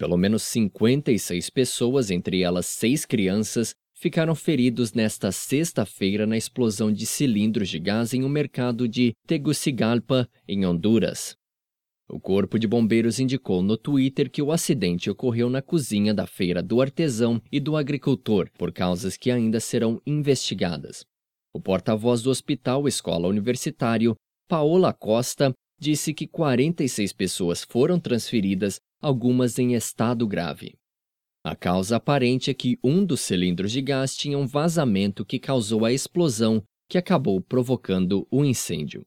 Pelo menos 56 pessoas, entre elas seis crianças, ficaram feridos nesta sexta-feira na explosão de cilindros de gás em um mercado de Tegucigalpa, em Honduras. O Corpo de Bombeiros indicou no Twitter que o acidente ocorreu na cozinha da feira do artesão e do agricultor, por causas que ainda serão investigadas. O porta-voz do Hospital Escola Universitário, Paola Costa, disse que 46 pessoas foram transferidas, algumas em estado grave. A causa aparente é que um dos cilindros de gás tinha um vazamento que causou a explosão que acabou provocando o incêndio.